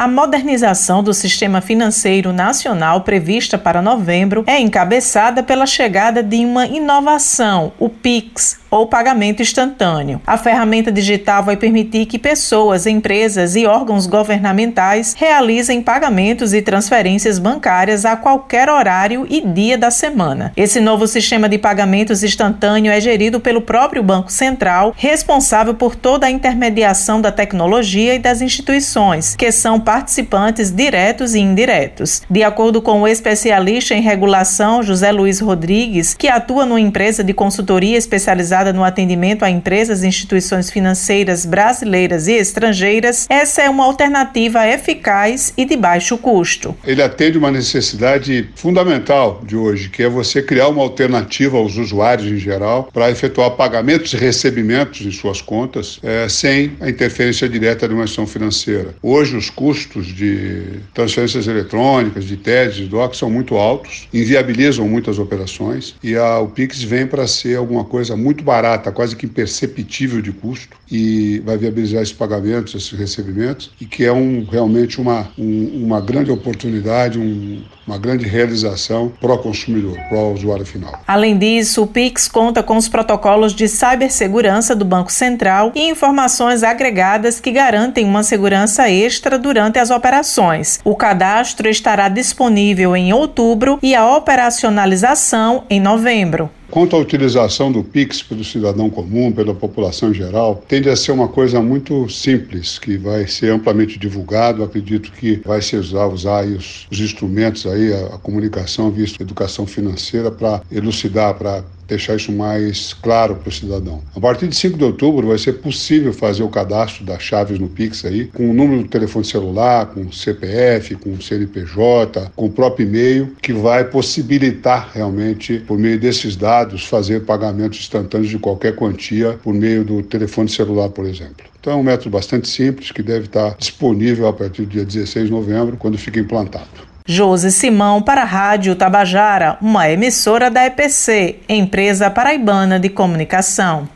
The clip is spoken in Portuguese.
A modernização do sistema financeiro nacional prevista para novembro é encabeçada pela chegada de uma inovação, o PIX, ou pagamento instantâneo. A ferramenta digital vai permitir que pessoas, empresas e órgãos governamentais realizem pagamentos e transferências bancárias a qualquer horário e dia da semana. Esse novo sistema de pagamentos instantâneo é gerido pelo próprio Banco Central, responsável por toda a intermediação da tecnologia e das instituições, que são participantes diretos e indiretos. De acordo com o especialista em regulação José Luiz Rodrigues, que atua numa empresa de consultoria especializada no atendimento a empresas e instituições financeiras brasileiras e estrangeiras, essa é uma alternativa eficaz e de baixo custo. Ele atende uma necessidade fundamental de hoje, que é você criar uma alternativa aos usuários em geral para efetuar pagamentos e recebimentos em suas contas é, sem a interferência direta de uma ação financeira. Hoje, os custos de transferências eletrônicas, de TEDs, de DOC são muito altos, inviabilizam muitas operações e a, o Pix vem para ser alguma coisa muito barata, quase que imperceptível de custo, e vai viabilizar esses pagamentos, esses recebimentos, e que é um, realmente uma, um, uma grande oportunidade, um, uma grande realização para o consumidor, para o usuário final. Além disso, o Pix conta com os protocolos de cibersegurança do Banco Central e informações agregadas que garantem uma segurança extra durante as operações. O cadastro estará disponível em outubro e a operacionalização em novembro. Quanto à utilização do Pix pelo cidadão comum, pela população em geral, tende a ser uma coisa muito simples, que vai ser amplamente divulgado. Acredito que vai se usar, usar os, os, instrumentos aí, a, a comunicação, visto educação financeira, para elucidar, para deixar isso mais claro para o cidadão. A partir de 5 de outubro vai ser possível fazer o cadastro das chaves no Pix aí, com o número do telefone celular, com CPF, com CNPJ, com o próprio e-mail, que vai possibilitar realmente, por meio desses dados, fazer pagamentos instantâneos de qualquer quantia por meio do telefone celular, por exemplo. Então é um método bastante simples que deve estar disponível a partir do dia 16 de novembro, quando fica implantado. Josi Simão para a Rádio Tabajara, uma emissora da EPC, Empresa Paraibana de Comunicação.